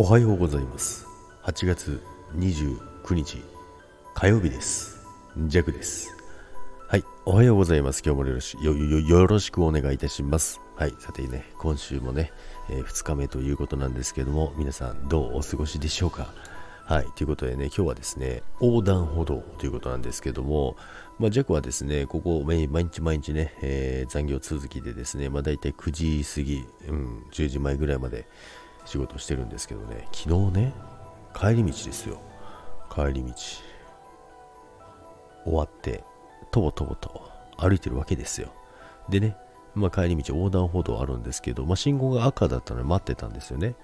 おはようございます。8月29日火曜日です。ジャクです。はいおはようございます。今日もよろしよよろしくお願いいたします。はいさてね今週もね、えー、2日目ということなんですけども皆さんどうお過ごしでしょうか。はい。ということでね、今日はですね、横断歩道ということなんですけども、まあ、ジャクはですね、ここ、毎日毎日ね、えー、残業続きでですね、まあ、大体9時過ぎ、うん、10時前ぐらいまで仕事してるんですけどね、昨日ね、帰り道ですよ。帰り道。終わって、とぼとぼと歩いてるわけですよ。でね、まあ、帰り道横断歩道あるんですけど、まあ、信号が赤だったので待ってたんですよね。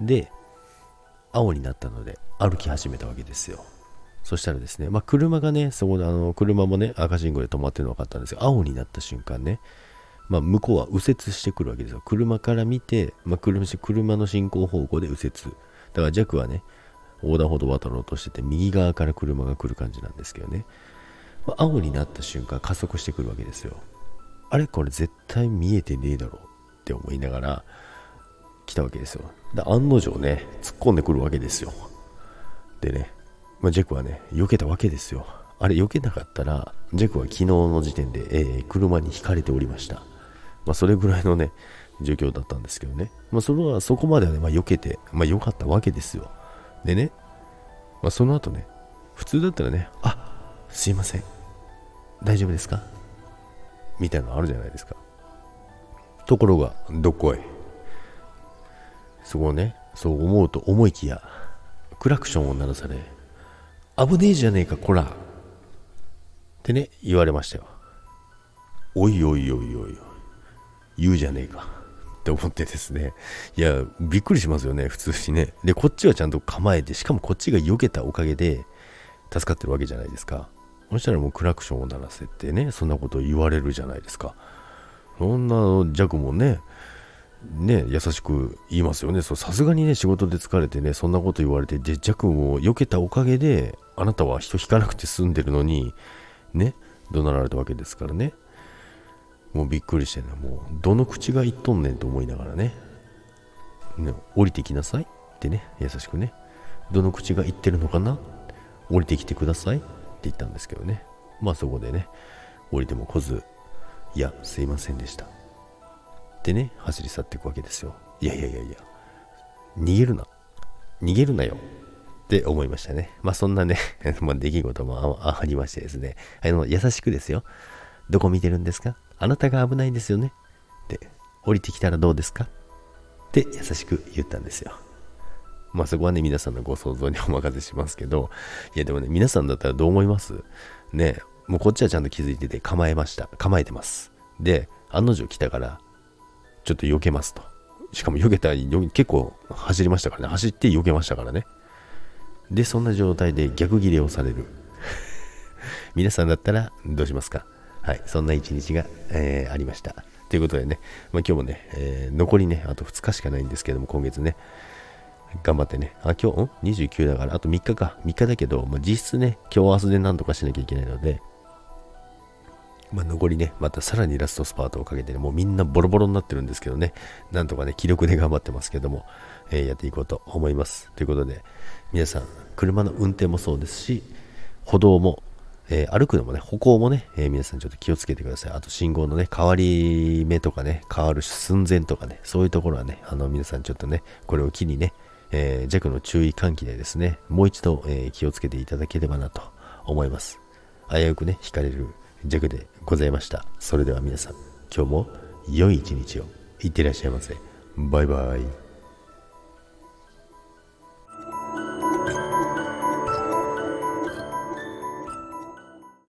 で、青になったので歩き始めたわけですよ。そしたらですね、まあ、車がね、そこであの車もね、赤信号で止まってるの分かったんですが、青になった瞬間ね、まあ、向こうは右折してくるわけですよ。車から見て、まあ、車車の進行方向で右折。だから弱はね、横断歩道渡ろうとしてて、右側から車が来る感じなんですけどね。まあ、青になった瞬間、加速してくるわけですよ。あれこれ絶対見えてねえだろって思いながら、来たわけですよ。で、案の定ね、突っ込んでくるわけですよ。でね、まあ、ジェクはね、避けたわけですよ。あれ、避けなかったら、ジェクは昨日の時点で、えー、車にひかれておりました。まあ、それぐらいのね、状況だったんですけどね。まあ、それは、そこまではね、まあ、避けて、まあ、良かったわけですよ。でね、まあ、その後ね、普通だったらね、あ、すいません。大丈夫ですか?みたいなのあるじゃないですか。ところが、どこへそこをね、そう思うと思いきや、クラクションを鳴らされ、危ねえじゃねえか、こら。ってね、言われましたよ。おいおいおいおい、言うじゃねえか。って思ってですね。いや、びっくりしますよね、普通にね。で、こっちはちゃんと構えて、しかもこっちが避けたおかげで、助かってるわけじゃないですか。そしたらもうクラクションを鳴らせてね、そんなこと言われるじゃないですか。そんな弱もね、ね、優しく言いますよね。さすがにね、仕事で疲れてね、そんなこと言われて、で、弱を避けたおかげで、あなたは人引かなくて済んでるのに、ね、怒鳴られたわけですからね。もうびっくりしてね、もう、どの口が言っとんねんと思いながらね、ね降りてきなさいってね、優しくね、どの口が言ってるのかな？降りてきてくださいって言ったんですけどね。まあそこでね、降りても来ず、いや、すいませんでした。ってね、走り去っていくわけですよ。いやいやいやいや、逃げるな。逃げるなよ。って思いましたね。まあそんなね、まあ出来事もありましてですね、あの、優しくですよ。どこ見てるんですか？あなたが危ないんですよね。で、降りてきたらどうですか？って優しく言ったんですよ。まあそこはね、皆さんのご想像にお任せしますけど、いやでもね、皆さんだったらどう思います？ね、もうこっちはちゃんと気づいてて構えました。構えてます。で、案の定来たから、ちょっと避けますと。しかも避けたり、結構走りましたからね。走って避けましたからね。で、そんな状態で逆ギレをされる。皆さんだったらどうしますか？はい、そんな一日が、えー、ありました。ということでね、まあ、今日もね、えー、残りね、あと2日しかないんですけども、今月ね、頑張ってね、あ、今日、ん ?29 だから、あと3日か、3日だけど、まあ、実質ね、今日明日で何とかしなきゃいけないので、まあ、残りね、またさらにラストスパートをかけてね、もうみんなボロボロになってるんですけどね、なんとかね、気力で 頑張ってますけども、えー、やっていこうと思います。ということで、皆さん、車の運転もそうですし、歩道も、えー、歩くのもね、歩行もね、えー、皆さんちょっと気をつけてください。あと信号のね、変わり目とかね、変わる寸前とかね、そういうところはね、あの皆さんちょっとね、これを機にね、えー、弱の注意喚起でですね、もう一度、えー、気をつけていただければなと思います。危うくね、引かれる弱でございました。それでは皆さん、今日も良い一日をいってらっしゃいませ。バイバイ。